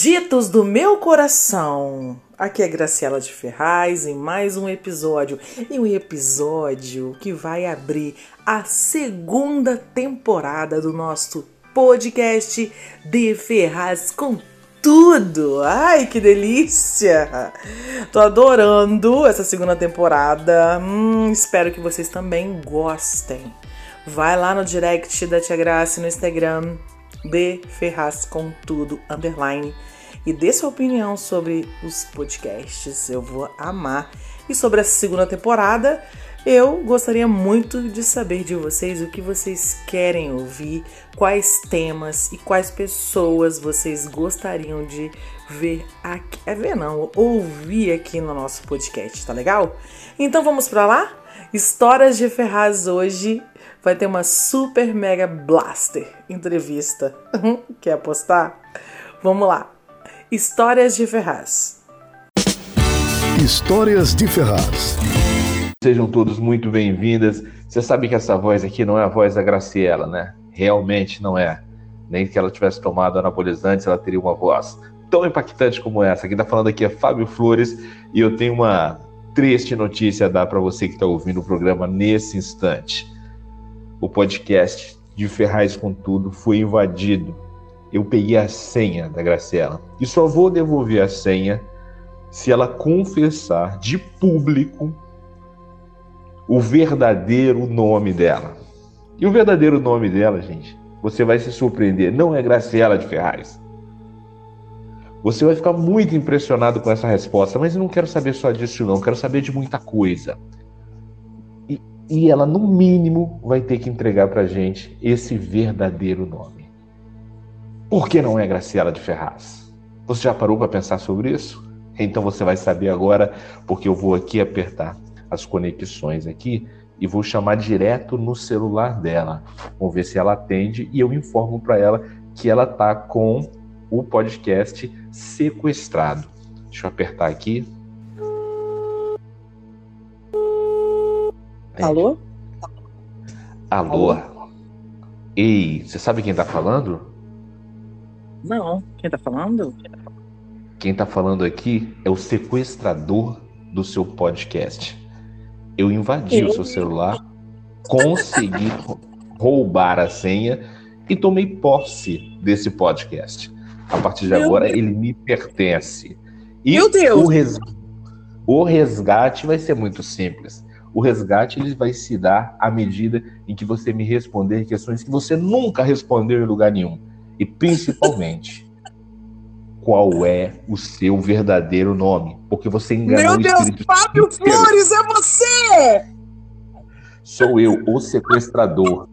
Queriditos do meu coração, aqui é Graciela de Ferraz em mais um episódio. E um episódio que vai abrir a segunda temporada do nosso podcast de Ferraz com tudo. Ai, que delícia! Tô adorando essa segunda temporada. Hum, espero que vocês também gostem. Vai lá no direct da Tia Graça no Instagram de Ferraz com tudo underline e dê sua opinião sobre os podcasts. Eu vou amar. E sobre a segunda temporada, eu gostaria muito de saber de vocês o que vocês querem ouvir, quais temas e quais pessoas vocês gostariam de ver aqui. É ver não, ouvir aqui no nosso podcast, tá legal? Então vamos para lá? Histórias de Ferraz hoje vai ter uma super mega blaster entrevista. Quer apostar? Vamos lá. Histórias de Ferraz. Histórias de Ferraz. Sejam todos muito bem-vindas. Você sabe que essa voz aqui não é a voz da Graciela, né? Realmente não é. Nem que ela tivesse tomado anabolizantes, ela teria uma voz tão impactante como essa. Quem está falando aqui é Fábio Flores e eu tenho uma triste notícia a dar para você que está ouvindo o programa nesse instante. O podcast de Ferraz com Tudo foi invadido. Eu peguei a senha da Graciela e só vou devolver a senha se ela confessar de público o verdadeiro nome dela. E o verdadeiro nome dela, gente, você vai se surpreender, não é Graciela de Ferraz. Você vai ficar muito impressionado com essa resposta, mas eu não quero saber só disso, não, quero saber de muita coisa. E, ela, no mínimo, vai ter que entregar pra gente esse verdadeiro nome. Por que não é Graciela de Ferraz? Você já parou para pensar sobre isso? Então você vai saber agora, porque eu vou aqui apertar as conexões aqui e vou chamar direto no celular dela. Vamos ver se ela atende e eu informo para ela que ela tá com o podcast sequestrado. Deixa eu apertar aqui. Alô? Alô? Alô? Ei, você sabe quem tá falando? Não, quem tá falando? Quem tá falando aqui é o sequestrador do seu podcast eu invadi o seu celular, consegui roubar a senha e tomei posse desse podcast. A partir de Meu agora, Deus. ele me pertence. E Meu Deus! O, res... o resgate vai ser muito simples. O resgate ele vai se dar à medida em que você me responder questões que você nunca respondeu em lugar nenhum. E principalmente, qual é o seu verdadeiro nome, porque você enganou Meu Deus, o Fábio Flores, é você! Sou eu, o sequestrador.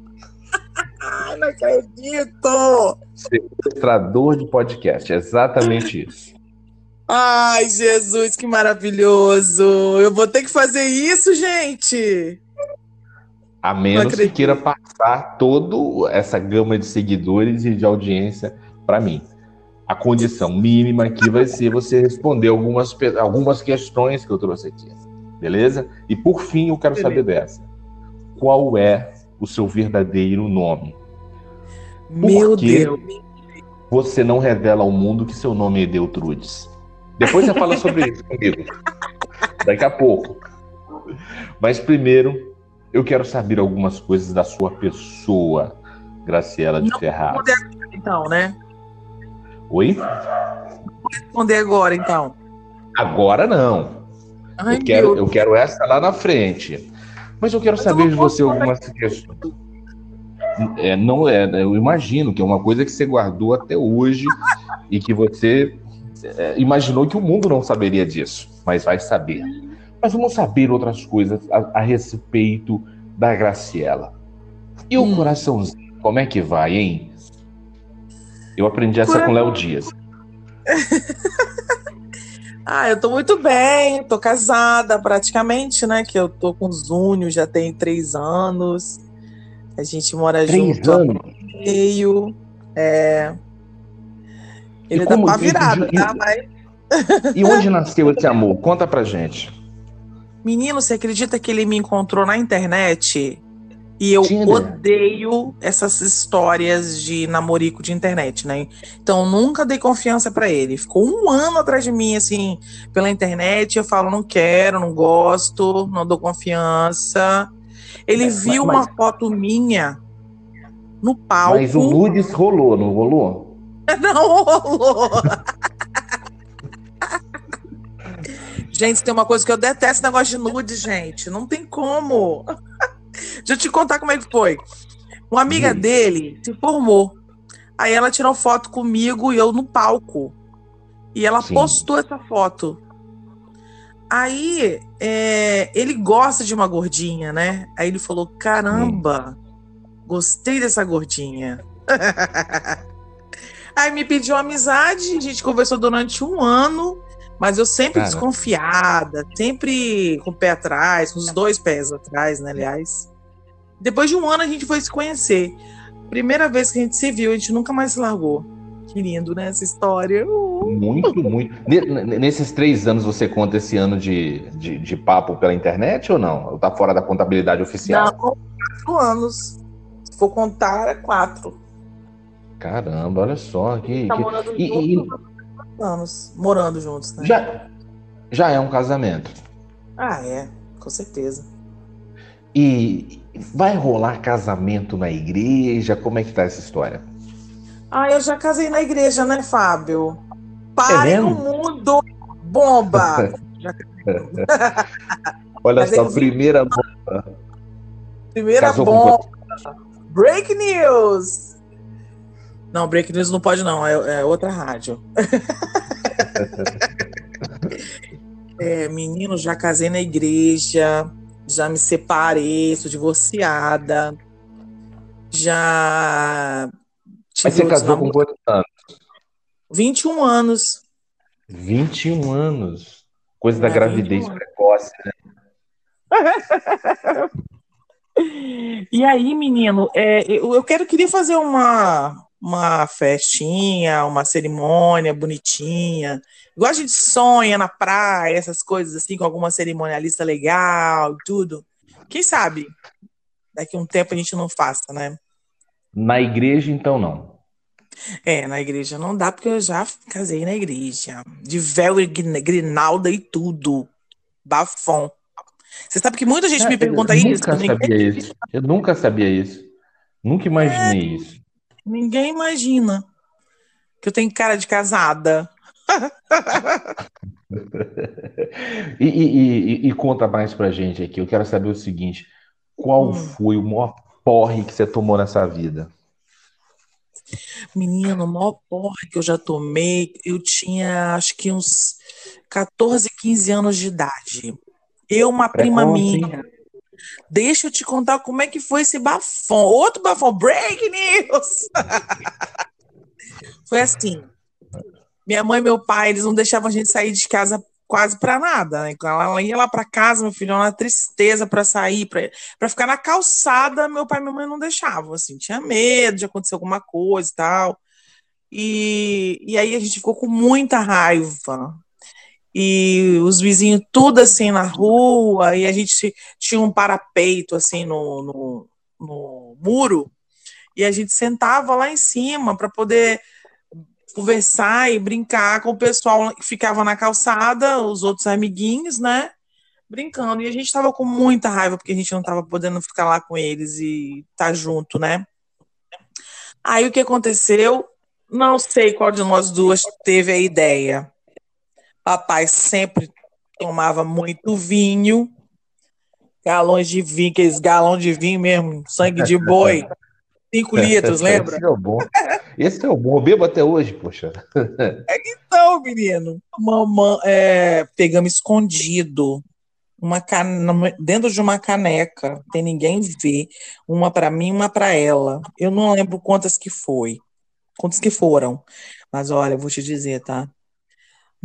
Ai, não acredito! Sequestrador de podcast, é exatamente isso. Ai, Jesus, que maravilhoso! Eu vou ter que fazer isso, gente! A menos que queira passar toda essa gama de seguidores e de audiência para mim a condição mínima aqui vai ser você responder algumas, algumas questões que eu trouxe aqui. Beleza? E por fim, eu quero saber dessa. Qual é o seu verdadeiro nome? Meu Deus. Você não revela ao mundo que seu nome é Deutrudes. Depois você fala sobre isso comigo. Daqui a pouco. Mas primeiro, eu quero saber algumas coisas da sua pessoa, Graciela de Ferraz. Então, né? Oi? Vou responder agora, então. Agora não. Ai, eu, quero, eu quero essa lá na frente. Mas eu quero Mas saber eu de você algumas questões. É, não é, eu imagino que é uma coisa que você guardou até hoje e que você é, imaginou que o mundo não saberia disso, mas vai saber. Mas vamos saber outras coisas a, a respeito da Graciela. E o hum. coraçãozinho, como é que vai, hein? Eu aprendi essa com Léo Dias. ah, eu tô muito bem, tô casada praticamente, né? Que eu tô com o Zúnio, já tem três anos. A gente mora Três junto anos? há meio. É. Ele E tá como- pra e- virada, e- tá? Mas. E onde nasceu esse amor? Conta pra gente. Menino, você acredita que ele me encontrou na internet? E eu Tinder? odeio essas histórias de namorico de internet, né? Então nunca dei confiança pra ele. Ficou um ano atrás de mim, assim, pela internet. Eu falo, não quero, não gosto, não dou confiança. Ele É, viu mas- uma foto minha no palco. Mas o nudes rolou, não rolou? Não rolou. gente, tem uma coisa que eu detesto negócio de nude, gente. Não tem como. Deixa eu te contar como é que foi. Uma amiga Hum. dele se formou. Aí ela tirou foto comigo e eu no palco. E ela Sim. postou essa foto. Aí é, ele gosta de uma gordinha, né? Aí ele falou: caramba, gostei dessa gordinha. Aí me pediu amizade, a gente conversou durante um ano, mas eu sempre Cara. desconfiada, sempre com o pé atrás, com os dois pés atrás, né, aliás. Depois de um ano a gente foi se conhecer. Primeira vez que a gente se viu, a gente nunca mais se largou. Que lindo, né, essa história. Uh. Muito, muito. Ne- ne- Nesses três anos você conta esse ano de, de, de papo pela internet ou não? Ou tá fora da contabilidade oficial? Não, quatro anos. Se for contar, é quatro. Caramba, olha só. Que, Tá que- morando E- e- anos. Morando juntos, né? Já, já é um casamento. Ah, é, com certeza. E vai rolar casamento na igreja? Como é que tá essa história? Ah, eu já casei na igreja, né, Fábio? Pare É no mesmo? mundo! Bomba! Olha Mas só, eles- primeira Primeira Casou com bomba! Break News! Não, Break News não pode, não, é, é outra rádio. é, menino, já casei na igreja, já me separei, sou divorciada, já. Mas você casou com quantos anos? 21 anos. 21 anos. Coisa da É, gravidez 21 anos. precoce, né? E aí, menino, é, eu, eu quero queria fazer uma, uma festinha, uma cerimônia bonitinha. Igual a gente sonha na praia, essas coisas assim, com alguma cerimonialista legal e tudo. Quem sabe daqui a um tempo a gente não faça, né? Na igreja, então, não. É, na igreja não dá, porque eu já casei na igreja. De véu e grin- grinalda e tudo. Bafom. Você sabe que muita gente me pergunta eu isso. Nunca ninguém- sabia isso. Eu nunca sabia isso. Nunca imaginei isso. Ninguém imagina que eu tenho cara de casada. E, e- e- e conta mais pra gente aqui. Eu quero saber o seguinte: qual Hum. foi o maior porre que você tomou nessa vida? Menino, o maior porra que eu já tomei, eu tinha acho que uns 14, 15 anos de idade. Eu, uma prima Precoce, minha. Deixa eu te contar como é que foi esse bafão. Outro bafão, break news! Foi assim. Minha mãe e meu pai, eles não deixavam a gente sair de casa quase pra nada, né? Ela ia lá pra casa, meu filho, uma tristeza pra sair, para ficar na calçada, meu pai e minha mãe não deixavam, assim, tinha medo de acontecer alguma coisa e tal. E, e aí a gente ficou com muita raiva. E os vizinhos tudo assim na rua, e a gente tinha um parapeito assim no, no, no muro, e a gente sentava lá em cima para poder conversar e brincar com o pessoal que ficava na calçada, os outros amiguinhos, né? Brincando. E a gente tava com muita raiva porque a gente não tava podendo ficar lá com eles e estar tá junto, né? Aí o que aconteceu? Não sei qual de nós duas teve a ideia. Papai sempre tomava muito vinho, galões de vinho, aqueles galões de vinho mesmo, sangue de boi, cinco litros, lembra? Esse é o bom. Esse é o bom. Eu bebo até hoje, poxa. Então, menino, mamãe, é, pegamos escondido, uma cane... dentro de uma caneca, tem ninguém ver, uma para mim, uma para ela. Eu não lembro quantas que foi, quantas que foram, mas olha, eu vou te dizer, tá?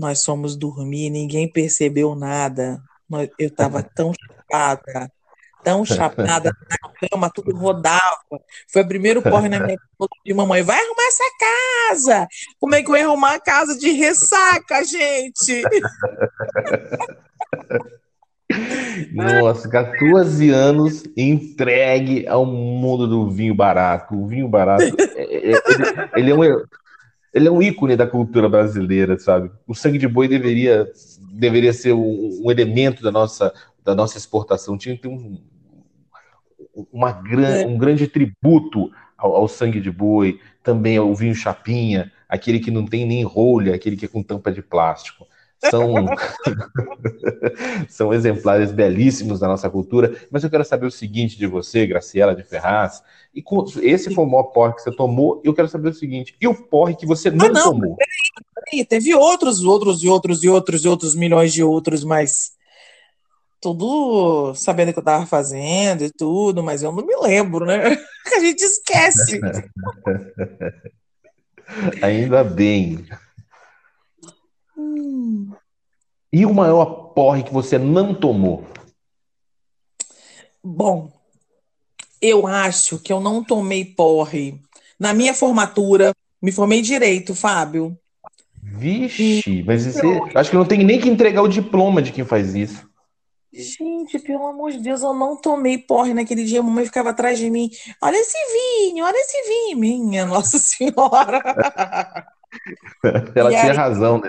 Nós fomos dormir, ninguém percebeu nada. Eu estava tão chapada, tão chapada na cama, tudo rodava. Foi o primeiro porre na minha de mamãe. Vai arrumar essa casa! Como é que eu ia arrumar a casa de ressaca, gente? Nossa, 14 anos entregue ao mundo do vinho barato. O vinho barato, é, é, ele, ele, é um, ele é um ícone da cultura brasileira, sabe? O sangue de boi deveria, deveria ser um, um elemento da nossa, da nossa exportação. Tinha que ter um, uma gran, um grande tributo ao, ao, sangue de boi, também ao vinho chapinha, aquele que não tem nem rolha, aquele que é com tampa de plástico. São, são exemplares belíssimos da nossa cultura, mas eu quero saber o seguinte de você, Graciela de Ferraz, e com, esse foi o maior porre que você tomou, e eu quero saber o seguinte, e o porre que você não, ah, não tomou? Peraí, peraí, teve outros, outros, e outros, e outros, e outros milhões de outros, mas tudo sabendo o que eu estava fazendo e tudo, mas eu não me lembro, né? A gente esquece. Ainda bem. E o maior porre que você não tomou? Bom, eu acho que eu não tomei porre. Na minha formatura, me formei direito, Fábio. Vixe, mas você, acho que não tem nem que entregar o diploma de quem faz isso. Gente, pelo amor de Deus, eu não tomei porre naquele dia. A mamãe ficava atrás de mim. Olha esse vinho, olha esse vinho, minha Nossa Senhora. Ela e tinha aí... razão, né?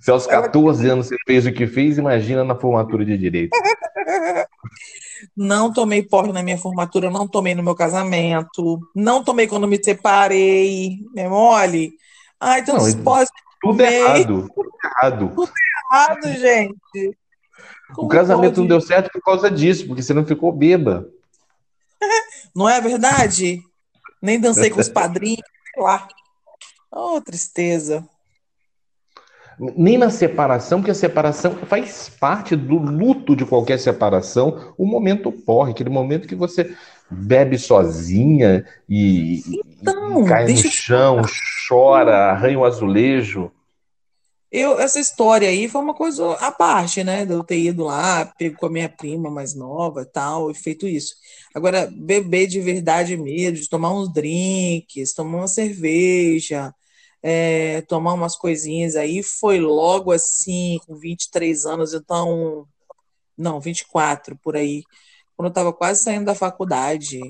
Se aos 14 Ela... anos você fez o que fez, imagina na formatura de direito. Não tomei porre na minha formatura, não tomei no meu casamento, não tomei quando me separei. É mole? Ai, então não. Tudo errado. Tudo errado. Tudo errado, gente. Como o casamento pode? não deu certo por causa disso, porque você não ficou beba. Não é verdade? Nem dancei com os padrinhos, sei lá. Oh, tristeza. Nem na separação, porque a separação faz parte do luto de qualquer separação, o momento porre, aquele momento que você bebe sozinha e, então, e cai no chão, chora, arranha o azulejo. Eu, essa história aí foi uma coisa à parte, né? De eu ter ido lá, pego com a minha prima mais nova e tal, e feito isso. Agora, beber de verdade mesmo, de tomar uns drinks, tomar uma cerveja, é, tomar umas coisinhas aí, foi logo assim, com 23 anos, então. Não, 24 por aí. Quando eu estava quase saindo da faculdade.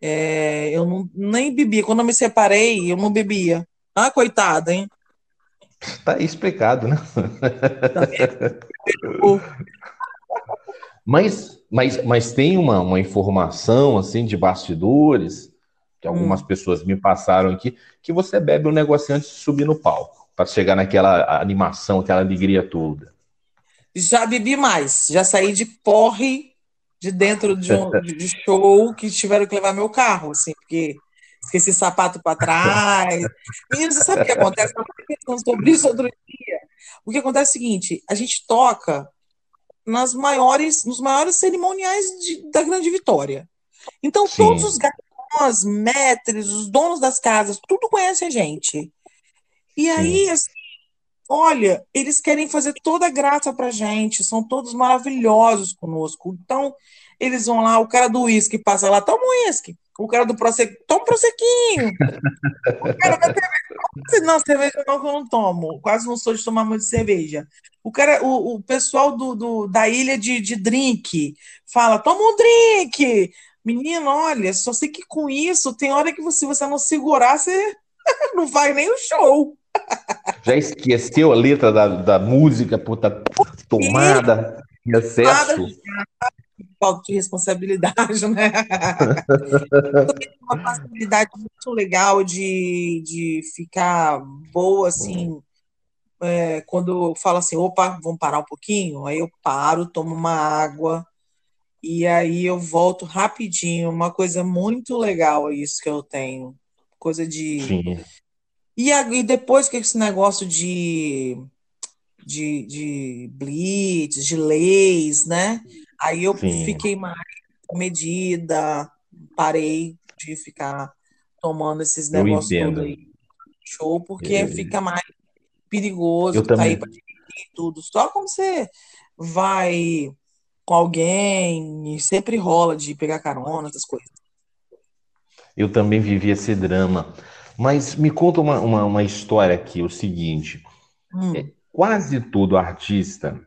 É, eu não, nem bebia. Quando eu me separei, eu não bebia. Ah, coitada, hein? Tá explicado, né? mas, mas, mas tem uma, uma informação assim de bastidores que algumas hum. pessoas me passaram aqui que você bebe um negócio antes de subir no palco para chegar naquela animação, aquela alegria toda. Já bebi mais, já saí de porre de dentro de um de show que tiveram que levar meu carro, assim, porque esqueci sapato para trás. Menino, você sabe o que acontece? Eu estava pensando sobre isso outro dia. O que acontece é o seguinte: a gente toca nas maiores, nos maiores cerimoniais de, da Grande Vitória. Então, Sim. todos os garçons, metres, os donos das casas, tudo conhece a gente. E aí, assim, olha, eles querem fazer toda a graça pra gente, são todos maravilhosos conosco. Então, eles vão lá, o cara do uísque passa lá, toma um uísque. O cara do Prosecco, toma um Prosequinho. o cara da cerveja, não, cerveja não que eu não tomo. Quase não sou de tomar muito cerveja. O cara, o, o pessoal do, do, da ilha de, de drink fala, toma um drink. Menino, olha, só sei que com isso tem hora que você, você não segurar, você não vai nem o show. Já esqueceu a letra da, da música por estar tá tomada em excesso? falta de responsabilidade, né? Uma facilidade muito legal de, de ficar boa, assim, é, quando eu falo assim, opa, vamos parar um pouquinho, aí eu paro, tomo uma água, e aí eu volto rapidinho, uma coisa muito legal isso que eu tenho, coisa de... Sim. E, e depois que esse negócio de de, de blitz, de leis, né? Aí eu Sim. fiquei mais medida, parei de ficar tomando esses negócios todos aí show, porque fica mais perigoso. Eu também, e tudo. Só quando você vai com alguém, sempre rola de pegar carona, essas coisas. Eu também vivi esse drama. Mas me conta uma, uma, uma história aqui, o seguinte. Hum. É, quase todo artista,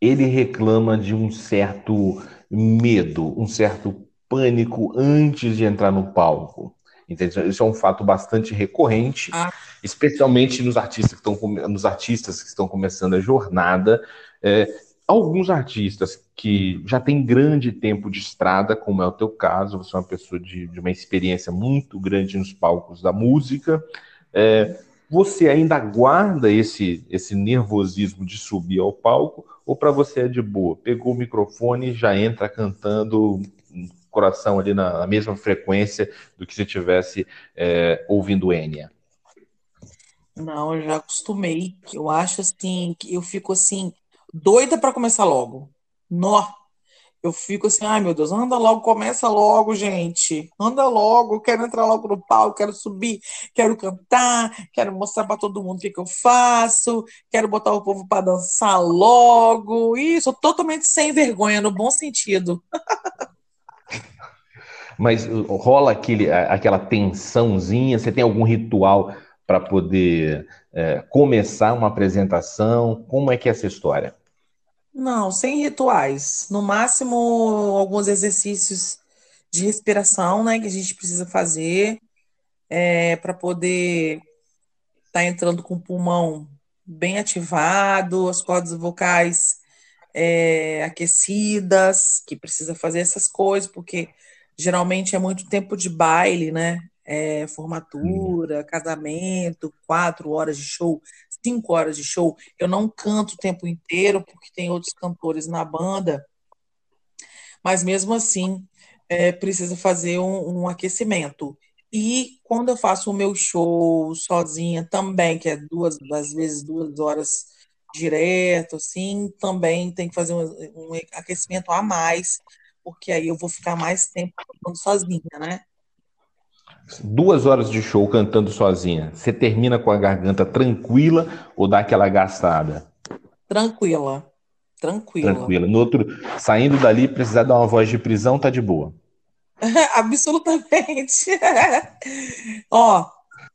ele reclama de um certo medo, um certo pânico antes de entrar no palco. Entende? Isso é um fato bastante recorrente, ah. especialmente nos artistas que estão nos artistas que estão começando a jornada. É, alguns artistas que já têm grande tempo de estrada, como é o teu caso, você é uma pessoa de, de uma experiência muito grande nos palcos da música. É, você ainda guarda esse, esse nervosismo de subir ao palco, ou para você é de boa? Pegou o microfone e já entra cantando coração ali na, na mesma frequência do que se estivesse é, ouvindo Enya? Não, eu já acostumei. Eu acho assim, que eu fico assim, doida para começar logo. Nó. Eu fico assim, ai meu Deus, anda logo, começa logo, gente. Anda logo, quero entrar logo no palco, quero subir, quero cantar, quero mostrar para todo mundo o que, que, eu faço, quero botar o povo para dançar logo. Isso, totalmente sem vergonha, no bom sentido. Mas uh, rola aquele, aquela tensãozinha? Você tem algum ritual para poder é, começar uma apresentação? Como é que é essa história? Não, sem rituais. No máximo, alguns exercícios de respiração, né, que a gente precisa fazer é, para poder estar tá entrando com o pulmão bem ativado, as cordas vocais é, aquecidas, que precisa fazer essas coisas, porque geralmente é muito tempo de baile, né? É, formatura, casamento, quatro horas de show, cinco horas de show. Eu não canto o tempo inteiro, porque tem outros cantores na banda, mas mesmo assim é, precisa fazer um, um aquecimento. E quando eu faço o meu show sozinha também, que é duas, às vezes duas horas direto, assim, também tem que fazer um, um aquecimento a mais, porque aí eu vou ficar mais tempo sozinha, né? Duas horas de show cantando sozinha. Você termina com a garganta tranquila ou dá aquela gastada? Tranquila. Tranquila. Tranquila. No outro, saindo dali, precisar dar uma voz de prisão, tá de boa. Absolutamente. Ó,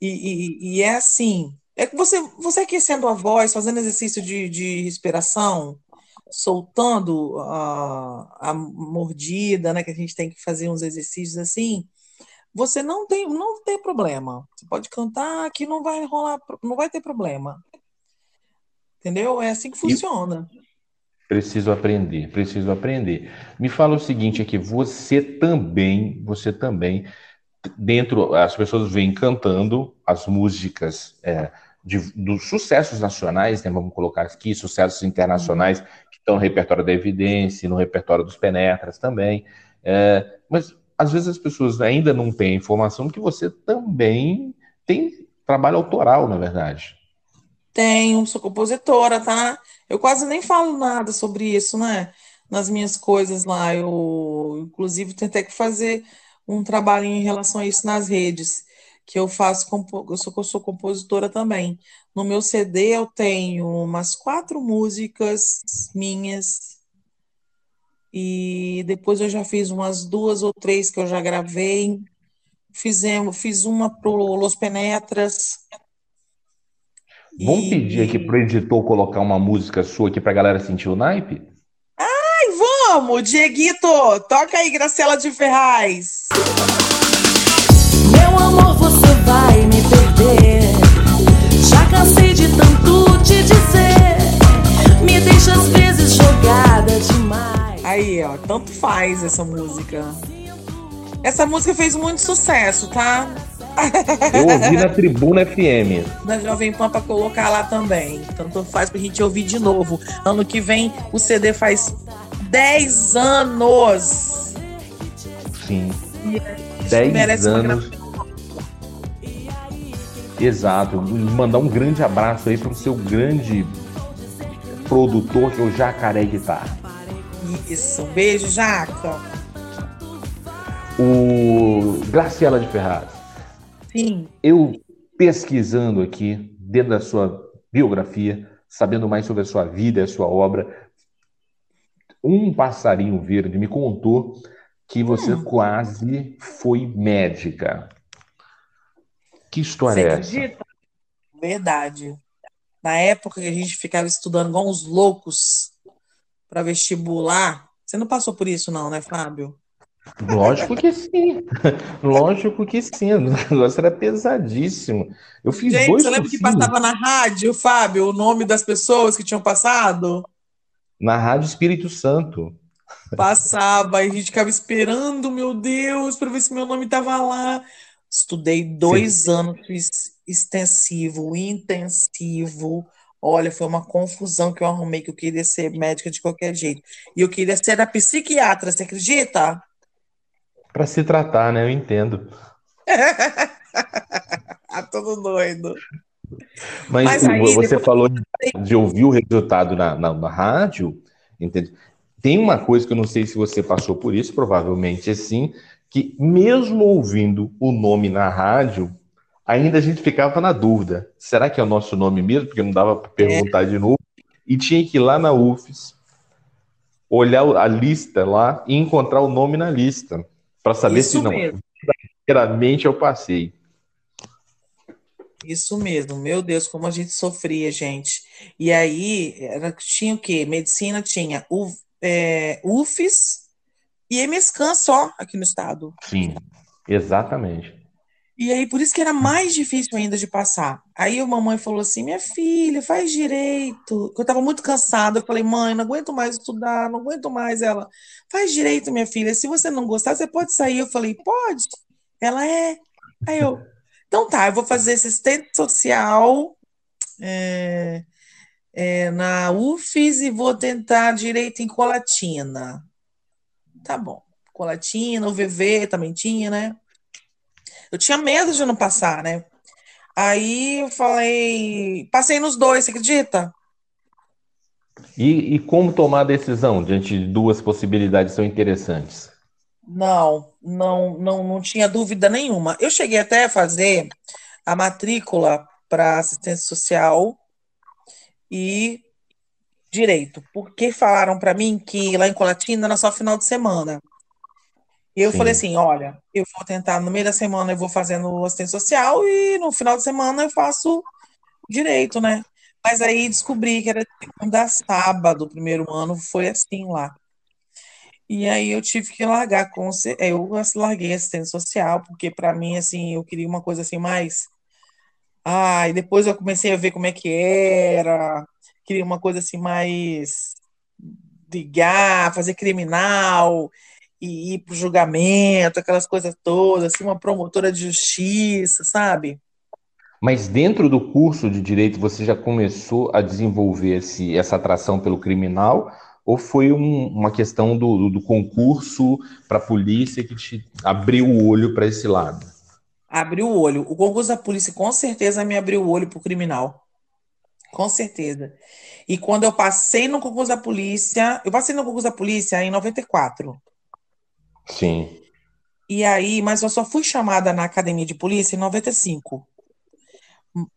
e, e, e, é assim. É que você, você aquecendo a voz, fazendo exercício de, de respiração, soltando a, a mordida, né, que a gente tem que fazer uns exercícios assim, você não tem, não tem problema. Você pode cantar que não vai rolar, não vai ter problema. Entendeu? É assim que funciona. Preciso aprender, preciso aprender. Me fala o seguinte aqui, você também, você também, dentro, as pessoas vêm cantando as músicas é, de, dos sucessos nacionais, né, vamos colocar aqui, sucessos internacionais, uhum estão no repertório da evidência, no repertório dos penetras também. É, mas às vezes as pessoas ainda não têm informação que você também tem trabalho autoral, na verdade. Tenho, sou compositora, tá? Eu quase nem falo nada sobre isso, né? Nas minhas coisas lá. Eu, inclusive, tentei que fazer um trabalho em relação a isso nas redes que eu faço, eu sou, eu sou compositora também. No meu CD eu tenho umas quatro músicas minhas e depois eu já fiz umas duas ou três que eu já gravei. Fizemos, fiz uma pro Los Penetras. Vamos e... pedir aqui pro editor colocar uma música sua aqui pra galera sentir o naipe? Ai, vamos! Dieguito, toca aí, Graciela de Ferraz. Meu amor, você vai me perder. Aí, ó, tanto faz essa música. Essa música fez muito sucesso, tá? Eu ouvi na Tribuna FM. Da Jovem Pan pra colocar lá também. Tanto faz pra gente ouvir de novo. Ano que vem o CD faz 10 anos. Sim. 10 anos Exato. Mandar um grande abraço aí para o seu grande produtor, que é o Jacaré Guitarra. Isso. Beijo, Jaca. O Graciela de Ferraz. Sim. Eu pesquisando aqui, dentro da sua biografia, sabendo mais sobre a sua vida, a sua obra. Um passarinho verde me contou que você hum. quase foi médica. Que história você é essa? Acredita? Verdade. Na época que a gente ficava estudando igual uns loucos para vestibular, você não passou por isso, não, né, Fábio? Lógico que sim. Lógico que sim. O negócio era pesadíssimo. Eu fiz Gente, dois. Você lembra que passava na rádio, Fábio, o nome das pessoas que tinham passado? Na Rádio Espírito Santo. Passava, e a gente ficava esperando, meu Deus, para ver se meu nome estava lá. Estudei dois sim. anos, fiz extensivo, intensivo. Olha, foi uma confusão que eu arrumei, que eu queria ser médica de qualquer jeito. E eu queria ser a psiquiatra, você acredita? Para se tratar, né? Eu entendo. ah, todo doido. Mas, Mas aí, você depois... falou de ouvir o resultado na, na, na, rádio, entende? Tem uma coisa que eu não sei se você passou por isso, provavelmente é sim, que mesmo ouvindo o nome na rádio, ainda a gente ficava na dúvida. Será que é o nosso nome mesmo? Porque não dava para perguntar é. de novo. E tinha que ir lá na UFES, olhar a lista lá e encontrar o nome na lista. Para saber Isso se não. Verdadeiramente eu passei. Isso mesmo, meu Deus, como a gente sofria, gente. E aí, era, tinha o quê? Medicina tinha o, é, UFES e MSCAN só aqui no estado. Sim, exatamente. E aí, por isso que era mais difícil ainda de passar. Aí a mamãe falou assim: minha filha, faz direito. Eu estava muito cansada. Eu falei, mãe, não aguento mais estudar, não aguento mais. Ela, faz direito, minha filha. Se você não gostar, você pode sair. Eu falei, pode. Ela é. Aí eu, então tá, eu vou fazer assistente social é, é, na UFES e vou tentar direito em Colatina. Tá bom. Colatina, o VV também tinha, né? Eu tinha medo de não passar, né? Aí eu falei, passei nos dois, você acredita? E, e como tomar a decisão diante de duas possibilidades tão interessantes? Não, não, não, não tinha dúvida nenhuma. Eu cheguei até a fazer a matrícula para assistência social e direito, porque falaram para mim que lá em Colatina era só final de semana. E eu Sim. falei assim: olha, eu vou tentar, no meio da semana eu vou fazendo assistência social e no final de semana eu faço direito, né? Mas aí descobri que era segunda a sábado, o primeiro ano foi assim lá. E aí eu tive que largar com eu larguei assistência social, porque para mim assim, eu queria uma coisa assim mais ah, e depois eu comecei a ver como é que era, queria uma coisa assim mais ligar, fazer criminal, e ir para o julgamento, aquelas coisas todas, assim, uma promotora de justiça, sabe? Mas dentro do curso de direito você já começou a desenvolver esse, essa atração pelo criminal? Ou foi um, uma questão do, do concurso para a polícia que te abriu o olho para esse lado? Abriu o olho. O concurso da polícia com certeza me abriu o olho para o criminal. Com certeza. E quando eu passei no concurso da polícia, eu passei no concurso da polícia em 94. Sim. E aí, mas eu só fui chamada na academia de polícia em 95.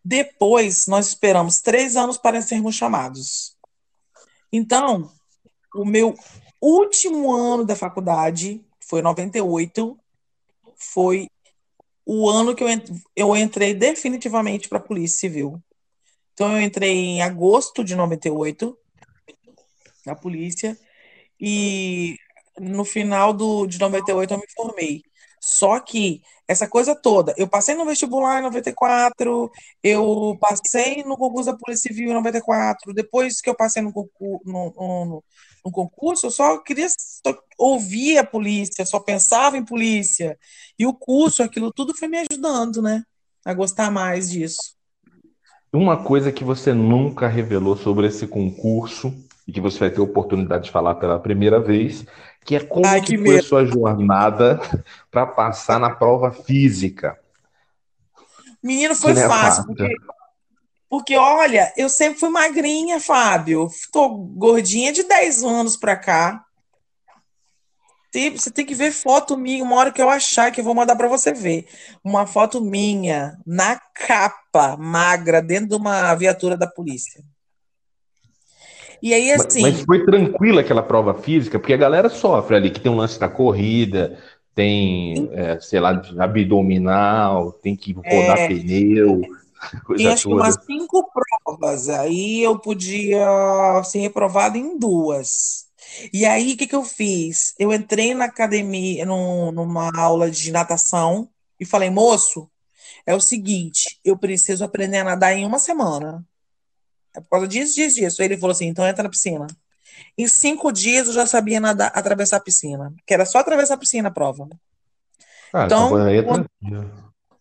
Depois, nós esperamos três anos para sermos chamados. Então, o meu último ano da faculdade, foi 98, foi o ano que eu, eu entrei definitivamente para a Polícia Civil. Então, eu entrei em agosto de 98 na polícia e no final do, de 98 eu me formei. Só que essa coisa toda, eu passei no vestibular em 94, eu passei no concurso da Polícia Civil em 94, depois que eu passei no, concurso, no, no, no concurso eu só queria só ouvir a polícia, só pensava em polícia. E o curso, aquilo tudo foi me ajudando, né? A gostar mais disso. Uma coisa que você nunca revelou sobre esse concurso e que você vai ter oportunidade de falar pela primeira vez que é como Ai, que, que foi a sua jornada para passar na prova física. Menino, foi é fácil, porque, porque, olha, eu sempre fui magrinha, Fábio. Estou gordinha de 10 anos para cá. Você tem que ver foto minha, uma hora que eu achar que eu vou mandar para você ver. Uma foto minha na capa, magra, dentro de uma viatura da polícia. E aí, assim. Mas, mas foi tranquila aquela prova física, porque a galera sofre ali, que tem um lance da corrida, tem, é, sei lá, abdominal, tem que rodar é, pneu, coisa Tem acho toda. que umas cinco provas, aí eu podia ser reprovado em duas. E aí, o que, que eu fiz? Eu entrei na academia, num, numa aula de natação, e falei, moço, é o seguinte, eu preciso aprender a nadar em uma semana. É por causa disso, disso, disso. Ele falou assim, então entra na piscina. Em cinco dias eu já sabia nadar, atravessar a piscina, que era só atravessar a piscina a prova. Ah, Então, aí, é.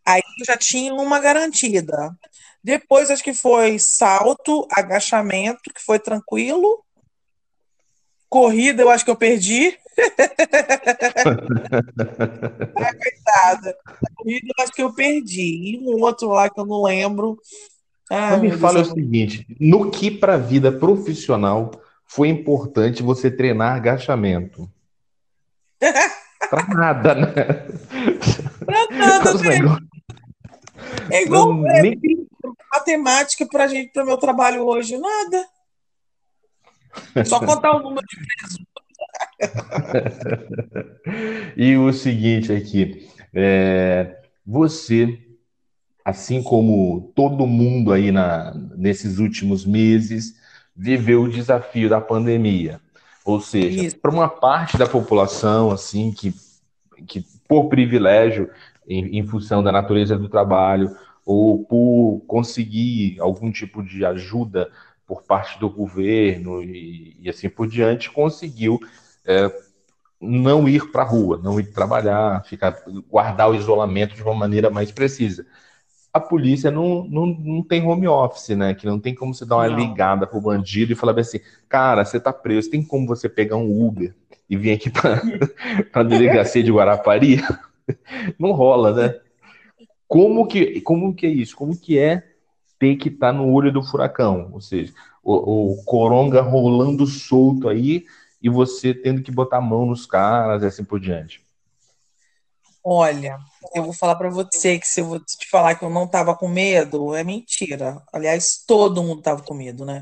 Aí eu já tinha uma garantida. Depois acho que foi salto, agachamento, que foi tranquilo. Corrida, eu acho que eu perdi. Coitada. Corrida, eu acho que eu perdi. E um outro lá que eu não lembro. Mas me fala o seguinte: no que para a vida profissional foi importante você treinar agachamento? Pra nada, né? Pra nada, né? É igual não, é, nem- matemática pra gente, para meu trabalho hoje. Nada. Só contar o número de E o seguinte aqui, é, você, assim como todo mundo aí na, nesses últimos meses, viveu o desafio da pandemia. Ou seja, para uma parte da população, assim, que, que por privilégio, em, em função da natureza do trabalho, ou por conseguir algum tipo de ajuda por parte do governo e, e assim por diante, conseguiu é, não ir para a rua, não ir trabalhar, ficar, guardar o isolamento de uma maneira mais precisa. A polícia não, não, não tem home office, né? Que não tem como você dar uma Não. ligada pro bandido e falar assim, cara, você tá preso, tem como você pegar um Uber e vir aqui para a delegacia de Guarapari? Não rola, né? Como que, como que é isso? Como que é ter que estar no olho do furacão? Ou seja, o, o coronga rolando solto aí e você tendo que botar a mão nos caras e assim por diante. Olha, eu vou falar pra você que se eu vou te falar que eu não tava com medo, é mentira. Aliás, todo mundo tava com medo, né?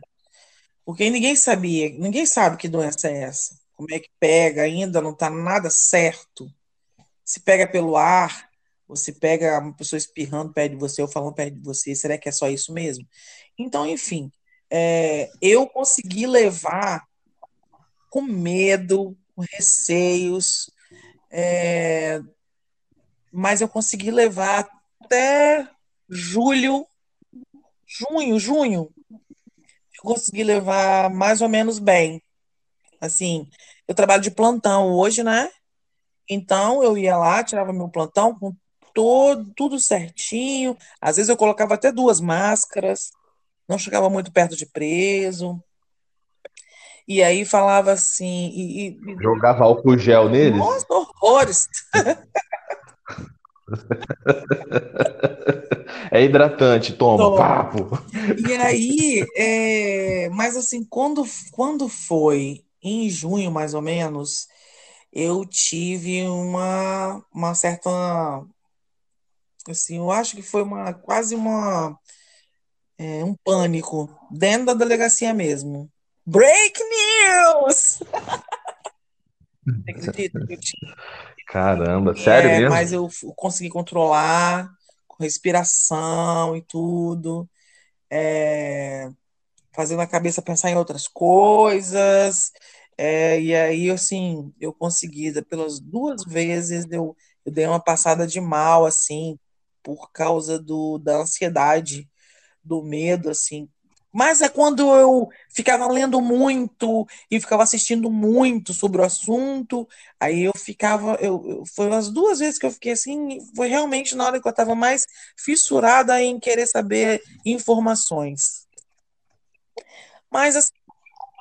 Porque ninguém sabia, ninguém sabe que doença é essa. Como é que pega, ainda não tá nada certo. Se pega pelo ar, se pega uma pessoa espirrando perto de você ou falando perto de você, será que é só isso mesmo? Então, enfim, é, eu consegui levar com medo, com receios, é, mas eu consegui levar até julho, junho, junho. Eu consegui levar mais ou menos bem. Assim, eu trabalho de plantão hoje, né? Então eu ia lá, tirava meu plantão com todo, tudo certinho. Às vezes eu colocava até duas máscaras, não chegava muito perto de preso. E aí falava assim, e, e- Jogava álcool gel neles? nossa, horrores. É hidratante, toma, Toma. papo. E aí, é, mas assim, quando, quando foi em junho, mais ou menos, eu tive uma, uma certa, assim, eu acho que foi uma, quase uma, é, um pânico dentro da delegacia mesmo. Break news! Você acredita que eu tive Caramba, sério É, mesmo? mas eu consegui controlar com respiração e tudo, é, fazendo a cabeça pensar em outras coisas, é, e aí, assim, eu consegui, da- pelas duas vezes, eu, eu dei uma passada de mal, assim, por causa do, da ansiedade, do medo, assim. Mas é quando eu ficava lendo muito e ficava assistindo muito sobre o assunto, Aí eu ficava, eu, eu- foi as duas vezes que eu fiquei assim, foi realmente na hora que eu estava mais fissurada em querer saber informações. Mas assim,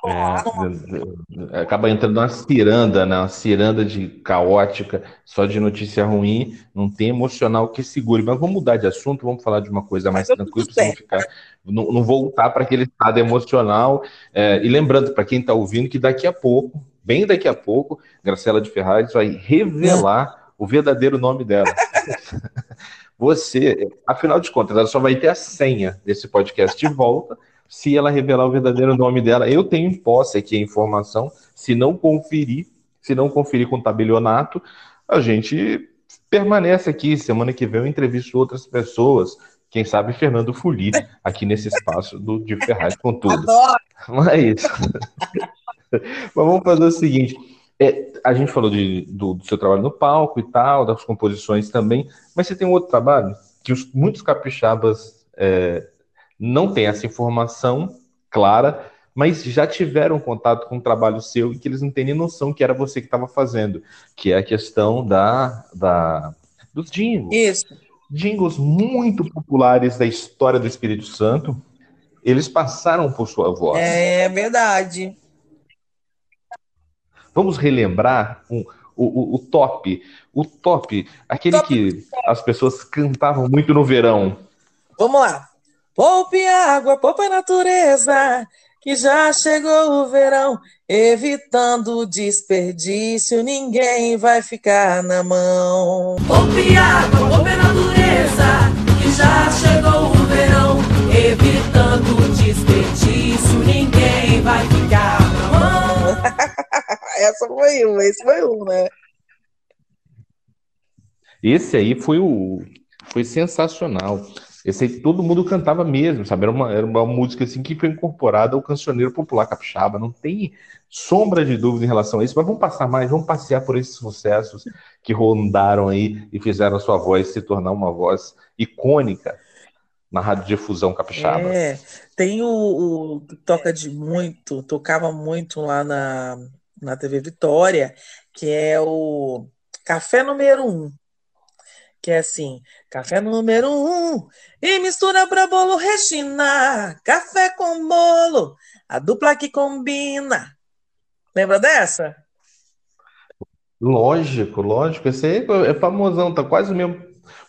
É, acaba entrando numa ciranda, né? Uma ciranda de caótica, só de notícia ruim, não tem emocional que segure. Mas vamos mudar de assunto, vamos falar de uma coisa mais tá tranquila, para não ficar, não, não voltar para aquele estado emocional. É, e lembrando para quem está ouvindo que daqui a pouco, bem daqui a pouco, Graciela de Ferraz vai revelar o verdadeiro nome dela. Você, afinal de contas, ela só vai ter a senha desse podcast de volta se ela revelar o verdadeiro nome dela. Eu tenho em posse aqui a informação. Se não conferir, se não conferir com o tabelionato, a gente permanece aqui. Semana que vem eu entrevisto outras pessoas. Quem sabe Fernando Fuli, aqui nesse espaço do de Ferraz com tudo. Mas, mas vamos fazer o seguinte. É, a gente falou de, do, do, seu trabalho no palco e tal, das composições também, mas você tem um outro trabalho que os, muitos capixabas é, não têm essa informação clara, mas já tiveram contato com um trabalho seu e que eles não têm nem noção que era você que estava fazendo, que é a questão da, da dos jingles. Isso. Jingles muito populares da história do Espírito Santo, eles passaram por sua voz. É verdade. Vamos relembrar um, o, o, o, top. O top, aquele top. que as pessoas cantavam muito no verão. Vamos lá. Poupe água, poupe a natureza, que já chegou o verão, evitando desperdício, ninguém vai ficar na mão. Poupe água, poupe a natureza, que já chegou o verão, evitando desperdício, ninguém vai ficar na mão. Essa foi um, esse foi um, né? Esse aí foi o foi sensacional. Esse aí todo mundo cantava mesmo, sabe? Era uma, era uma música assim que foi incorporada ao cancioneiro popular capixaba. Não tem sombra de dúvida em relação a isso, mas vamos passar mais, vamos passear por esses sucessos que rondaram aí e fizeram a sua voz se tornar uma voz icônica na radiodifusão capixaba. É, tem o, o toca de muito, tocava muito lá na, na TV Vitória, que é o Café Número 1 que é assim: café número um e mistura para bolo Regina, café com bolo, a dupla que combina. Lembra dessa? Lógico, lógico. Esse aí é famosão, tá quase o mesmo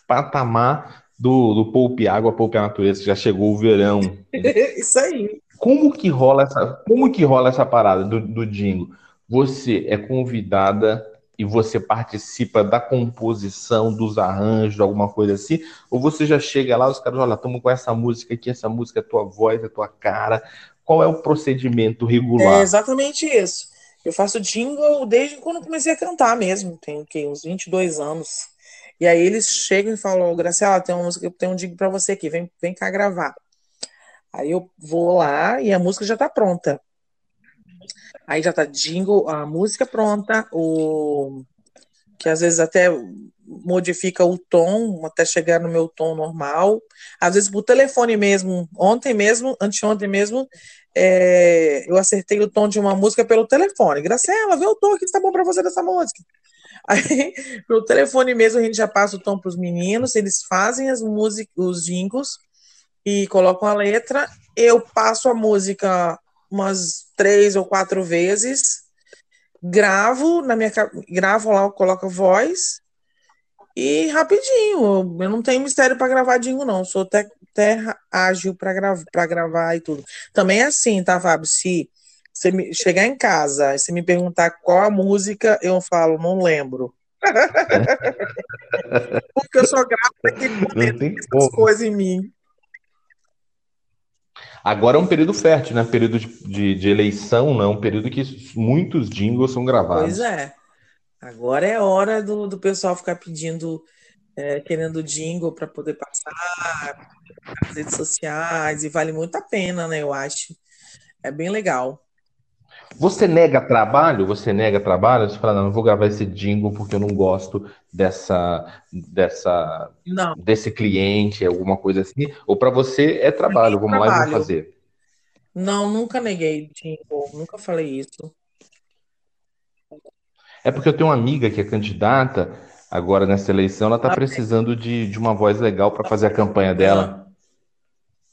patamar do, do Poupe Água, Poupe a Natureza, que já chegou o verão. Isso aí. Como que rola essa, como que rola essa parada do, do Dingo? Você é convidada e você participa da composição, dos arranjos, alguma coisa assim? Ou você já chega lá, os caras, olha, estamos com essa música aqui, essa música é tua voz, é tua cara. Qual é o procedimento regular? É exatamente isso. Eu faço jingle desde quando comecei a cantar mesmo, tenho que uns 22 anos. E aí eles chegam e falam, Graciela, tem uma música, tem um jingle para você aqui, vem, vem cá gravar. Aí eu vou lá e a música já está pronta. Aí já tá jingle, a música pronta, o que às vezes até modifica o tom até chegar no meu tom normal. Às vezes por telefone mesmo, ontem mesmo, anteontem mesmo, é, eu acertei o tom de uma música pelo telefone. Graciela, vê o tom que está bom para você dessa música. Aí, pelo telefone mesmo, a gente já passa o tom para os meninos, eles fazem as músicas, os jingles e colocam a letra. Eu passo a música umas três ou quatro vezes, gravo na minha gravo lá, coloco a voz e rapidinho. Eu não tenho mistério para gravar dingo não, sou até, até ágil para gravar, para gravar e tudo. Também é assim, tá, Fábio? Se você me, chegar em casa e você me perguntar qual a música, eu falo, não lembro. Porque eu só gravo naquele momento, essas coisas em mim. Agora é um período fértil, né? Período de, de, de eleição, né? Um período que muitos jingles são gravados. Pois é. Agora é hora do, do pessoal ficar pedindo, é, querendo jingle para poder passar nas redes sociais, e vale muito a pena, né? Eu acho. É bem legal. Você nega trabalho? Você nega trabalho? Você fala, não, não vou gravar esse jingle porque eu não gosto dessa, dessa, não. desse cliente, alguma coisa assim? Ou para você é trabalho, vamos trabalho. lá e vamos fazer? Não, nunca neguei jingle, nunca falei isso. É porque eu tenho uma amiga que é candidata agora nessa eleição, ela está ah, precisando de, de uma voz legal para fazer a campanha dela.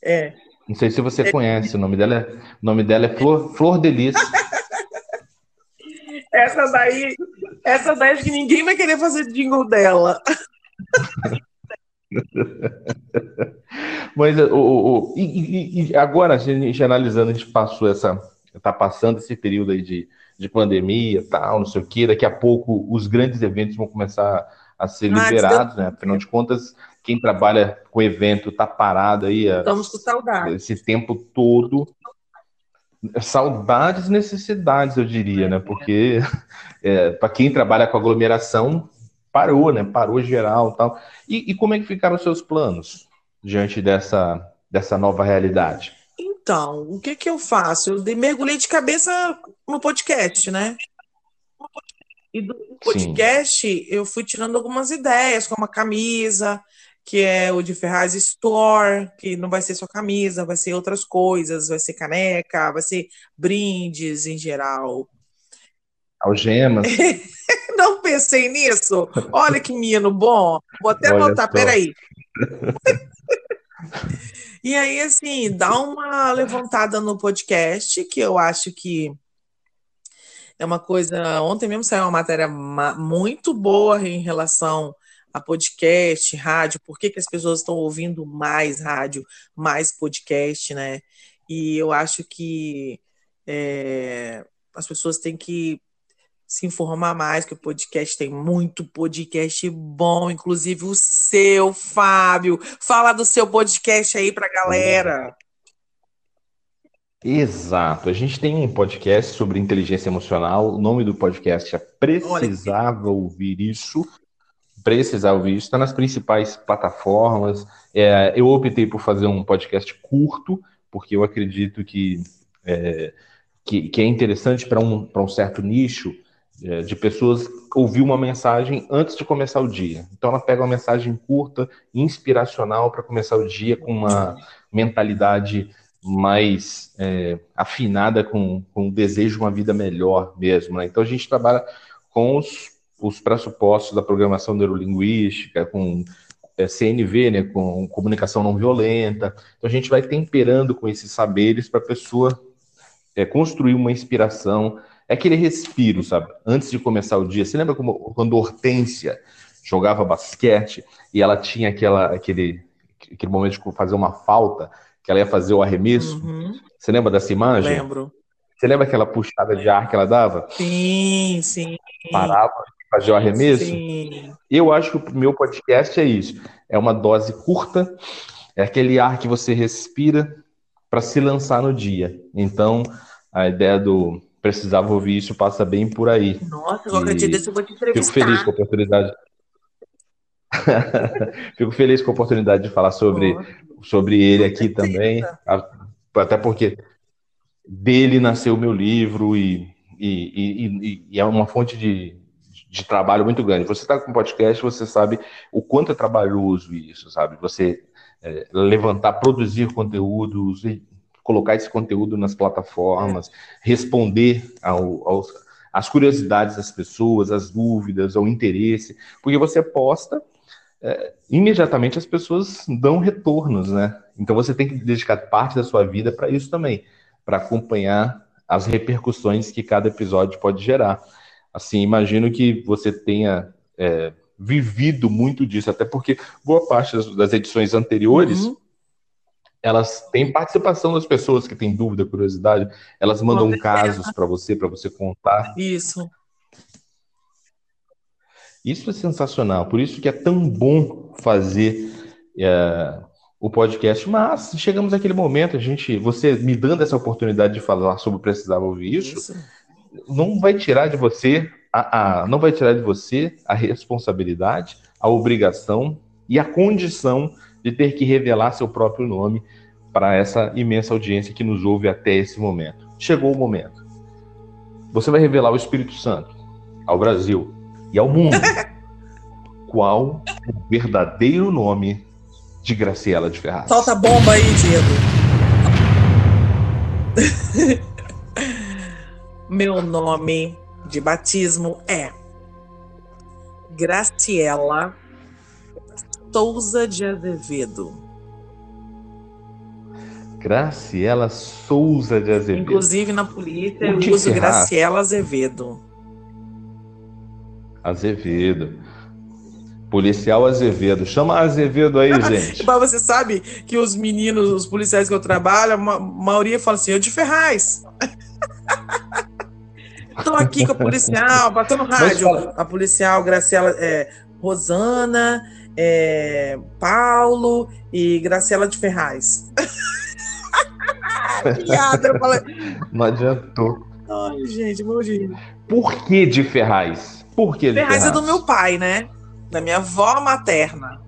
É. Não sei se você é. conhece, o nome dela é, nome dela é Flor, Flor Delícia. Essa daí, essa daí acho que ninguém vai querer fazer jingle dela. Mas o, o, o e, e, agora, a gente analisando, a gente passou essa. Está passando esse período aí de, de pandemia tal, não sei o quê. Daqui a pouco os grandes eventos vão começar a ser ah, liberados, né? Afinal de contas, quem trabalha com evento tá parado aí a- Estamos com saudade. esse tempo todo. Saudades e necessidades, eu diria, né? Porque para quem trabalha com aglomeração, parou, né? Parou geral e tal. E, e como é que ficaram os seus planos diante dessa, dessa nova realidade? Então, o que que eu faço? Eu mergulhei de cabeça no podcast, né? E do podcast eu fui tirando algumas ideias, como a camisa, que é o de Ferraz Store, que não vai ser só camisa, vai ser outras coisas, vai ser caneca, vai ser brindes em geral. Algemas? Não pensei nisso. Olha que menino bom. Vou até Olha anotar, só. peraí. E aí, assim, dá uma levantada no podcast, que eu acho que é uma coisa. Ontem mesmo saiu uma matéria ma- muito boa em relação a podcast, rádio, por que que as pessoas estão ouvindo mais rádio, mais podcast, né? E eu acho que é, as pessoas têm que se informar mais, que o podcast tem muito podcast bom, inclusive o seu, Fábio. Fala do seu podcast aí pra galera. Exato. A gente tem um podcast sobre inteligência emocional. O nome do podcast é Precisava Ouvir Isso. Precisava Ouvir Isso. Está nas principais plataformas. É, eu optei por fazer um podcast curto, porque eu acredito que é, que, que é interessante para um, um certo nicho é, de pessoas ouvir uma mensagem antes de começar o dia. Então ela pega uma mensagem curta, inspiracional para começar o dia com uma mentalidade mais é, afinada com, com o desejo de uma vida melhor mesmo. Né? Então a gente trabalha com os, os pressupostos da programação neurolinguística, com é, CNV, né, com comunicação não violenta. Então a gente vai temperando com esses saberes para a pessoa é, construir uma inspiração. É aquele respiro, sabe? Antes de começar o dia. Você lembra como, quando Hortência jogava basquete e ela tinha aquela, aquele, aquele momento de fazer uma falta, que ela ia fazer o arremesso? Uhum, Você lembra dessa imagem? lembro. Você lembra aquela puxada de ar que ela dava? Sim, sim. Parava fazia o arremesso? Sim. Eu acho que o meu podcast é isso. É uma dose curta, é aquele ar que você respira para se lançar no dia. Então, a ideia do precisava ouvir isso passa bem por aí. Nossa, qualquer E dia desse eu vou te Fico feliz entrevistar. com a oportunidade. Fico feliz com a oportunidade de falar sobre, sobre ele aqui também. Até porque dele nasceu o meu livro e, e- e- e é uma fonte de, de trabalho muito grande. Você está com podcast, você sabe o quanto é trabalhoso isso, sabe? Você é, levantar, produzir conteúdos, colocar esse conteúdo nas plataformas, responder ao, às curiosidades das pessoas, às dúvidas, ao interesse, porque você posta, é, imediatamente as pessoas dão retornos, né? Então você tem que dedicar parte da sua vida para isso também, para acompanhar as repercussões que cada episódio pode gerar. Assim, imagino que você tenha é, vivido muito disso, até porque boa parte das, das edições anteriores Uhum. elas têm participação das pessoas que têm dúvida, curiosidade, elas mandam casos para você, para você contar. Isso. Isso é sensacional, por isso que é tão bom fazer é, o podcast. Mas chegamos naquele momento, a gente, você me dando essa oportunidade de falar sobre precisava ouvir isso, Isso. Não vai tirar de você a, a- não vai tirar de você a responsabilidade, a obrigação e a condição de ter que revelar seu próprio nome para essa imensa audiência que nos ouve até esse momento. Chegou o momento. Você vai revelar o Espírito Santo ao Brasil e ao mundo. Qual o verdadeiro nome de Graciela de Ferraz? Solta a bomba aí, Diego. Meu nome de batismo é Graciela Souza de Azevedo. Graciela Souza de Azevedo. Inclusive na polícia eu uso Ferraz. Graciela Azevedo. Azevedo. Policial Azevedo. Chama Azevedo aí, gente. Mas você sabe que os meninos, os policiais que eu trabalho, a ma- maioria fala assim, eu de Ferraz. Estou aqui com a policial, batendo no rádio. A policial Graciela é, Rosana, é, Paulo e Graciela de Ferraz. Piada, eu falei. Não adiantou. Ai, gente, meu dia. Por que de Ferraz? Por que de Ferraz Ferraz? é do meu pai, né? Da minha avó materna.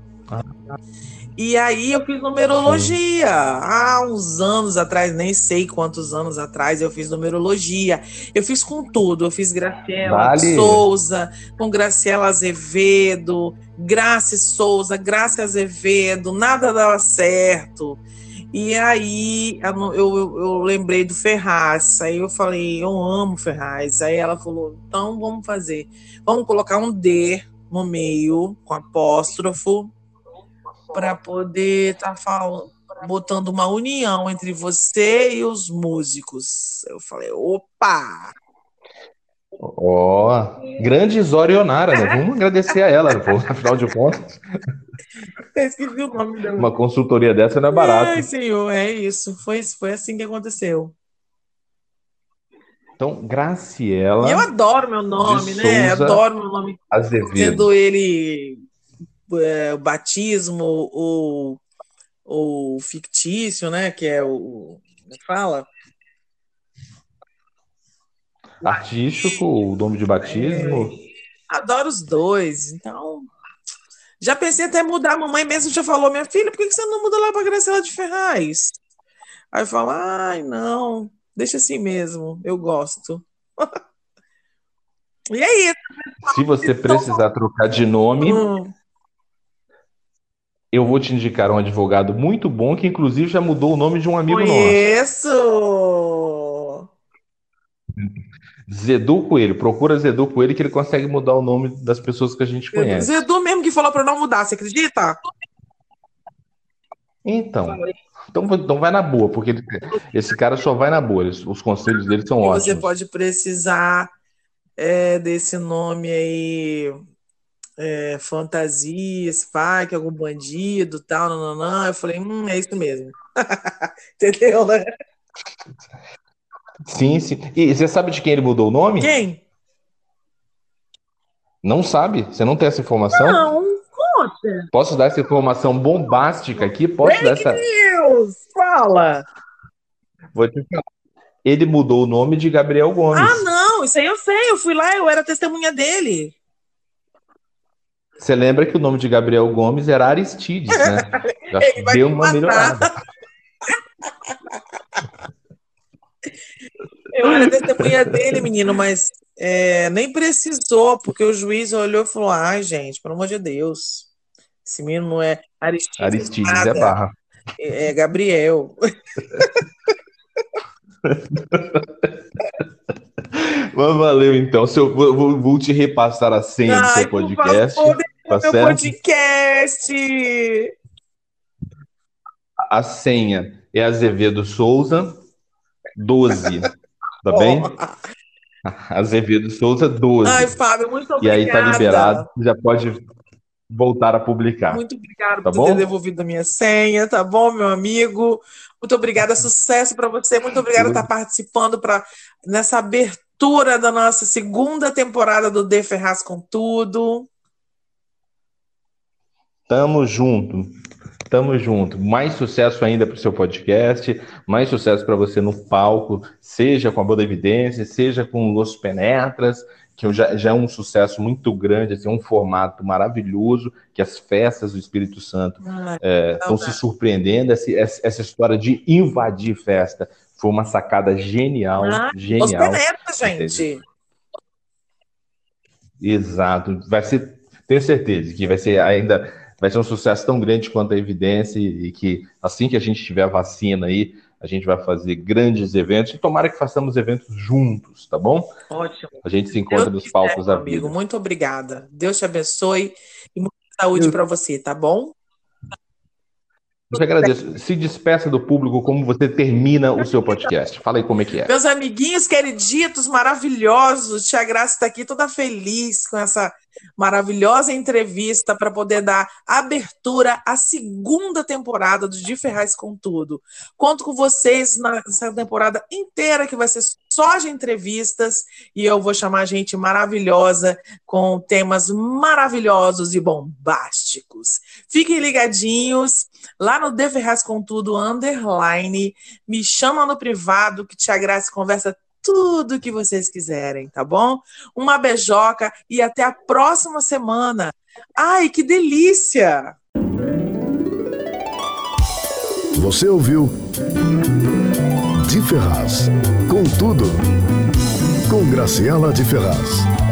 E aí eu fiz numerologia. Há uns anos atrás, nem sei quantos anos atrás, eu fiz numerologia. Eu fiz com tudo. Eu fiz Graciela Vale. Souza, com Graciela Azevedo, Graça Souza, Graça Azevedo, nada dava certo. E aí eu, eu, eu lembrei do Ferraz. Aí eu falei, eu amo Ferraz. Aí ela falou, então vamos fazer. Vamos colocar um D no meio, com apóstrofo, para poder estar falando, botando uma união entre você e os músicos. Eu falei, opa! Ó, grande Zorionara, né? Vamos agradecer a ela, pô. Afinal de contas, esqueci o nome dela. uma consultoria dessa não é barato. Ai, senhor, é isso. Foi, foi assim que aconteceu. Então, Graciela E eu adoro meu nome, né? Souza Adoro meu nome. Azevedo. Tendo ele é, o batismo ou o fictício, né? Que é o. como é que Fala? Artístico, o nome de batismo. Adoro os dois. Então. Já pensei até mudar. A mamãe mesmo já falou, minha filha, por que que você não muda lá para Graciela de Ferraz? Aí eu falo, ai, não, deixa assim mesmo, eu gosto. e é isso. Se você precisar trocar de nome, Hum, eu vou te indicar um advogado muito bom que, inclusive, já mudou o nome de um amigo nosso. conheço! Zedu Coelho. Procura Zedu Coelho que ele consegue mudar o nome das pessoas que a gente conhece. Zedu mesmo que falou para não mudar, você acredita? Então, então, então vai na boa, porque ele- esse cara só vai na boa. os conselhos dele são E você ótimos. pode precisar é, desse nome aí, é, fantasia, que é algum bandido, tal, nananã. Eu falei, hum, é isso mesmo. Entendeu, né? Sim, sim. E você sabe de quem ele mudou o nome? Quem? Não sabe? Você não tem essa informação? Não, conta. Posso dar essa informação bombástica aqui? Posso dar essa. Deus, fala. Vou te falar. Ele mudou o nome de Gabriel Gomes. Ah, não, isso aí eu sei. Eu fui lá, eu era testemunha dele. Você lembra que o nome de Gabriel Gomes era Aristides, né? Já deu uma matar. melhorada. Eu era testemunha dele, menino, mas é, nem precisou, porque o juiz olhou e falou: ai, gente, pelo amor de Deus. Esse menino não é Aristides, Aristides nada, é barra. é, é Gabriel. Mas valeu então. Se eu vou, vou- te repassar a senha do Ai, seu por podcast. favor, Tá meu certo? podcast. A senha é Azevedo Souza 12. Tá bem? Azevedo Souza 12. Ai, Fábio, muito E aí obrigada. tá liberado, já pode voltar a publicar. Muito obrigada Tá por ter bom? devolvido a minha senha, tá bom, meu amigo? Muito obrigada, sucesso para você. Muito obrigada por estar participando pra, nessa abertura da nossa segunda temporada do De Ferraz com Tudo. Tamo junto. Tamo junto. Mais sucesso ainda para o seu podcast, mais sucesso para você no palco, seja com a Boa Evidência, seja com Los Penetras, que já, já é um sucesso muito grande, assim, um formato maravilhoso, que as festas do Espírito Santo Ai, estão se surpreendendo. Essa, essa história de invadir festa foi uma sacada genial, Ah, genial. Penetras, gente. Exato. Vai ser, tenho certeza que vai ser ainda vai ser um sucesso tão grande quanto a evidência e, que assim que a gente tiver a vacina aí, a gente vai fazer grandes eventos e tomara que façamos eventos juntos, tá bom? Ótimo. A gente se encontra Deus nos quiser, palcos da amigo. vida. Muito obrigada. Deus te abençoe e muita saúde para você, tá bom? Eu te agradeço. Se despeça do público como você termina o seu podcast. Fala aí como é que é. Meus amiguinhos queriditos, maravilhosos, Tia Graça está aqui toda feliz com essa maravilhosa entrevista para poder dar abertura à segunda temporada do De Ferraz com Tudo. Conto com vocês nessa temporada inteira que vai ser só de entrevistas e eu vou chamar gente maravilhosa com temas maravilhosos e bombásticos. Fiquem ligadinhos lá no De Ferraz com Tudo underline, me chama no privado que te Graça conversa tudo que vocês quiserem, tá bom? Uma beijoca e até a próxima semana. Ai, que delícia! Você ouviu De Ferraz, com tudo, com Graciela de Ferraz.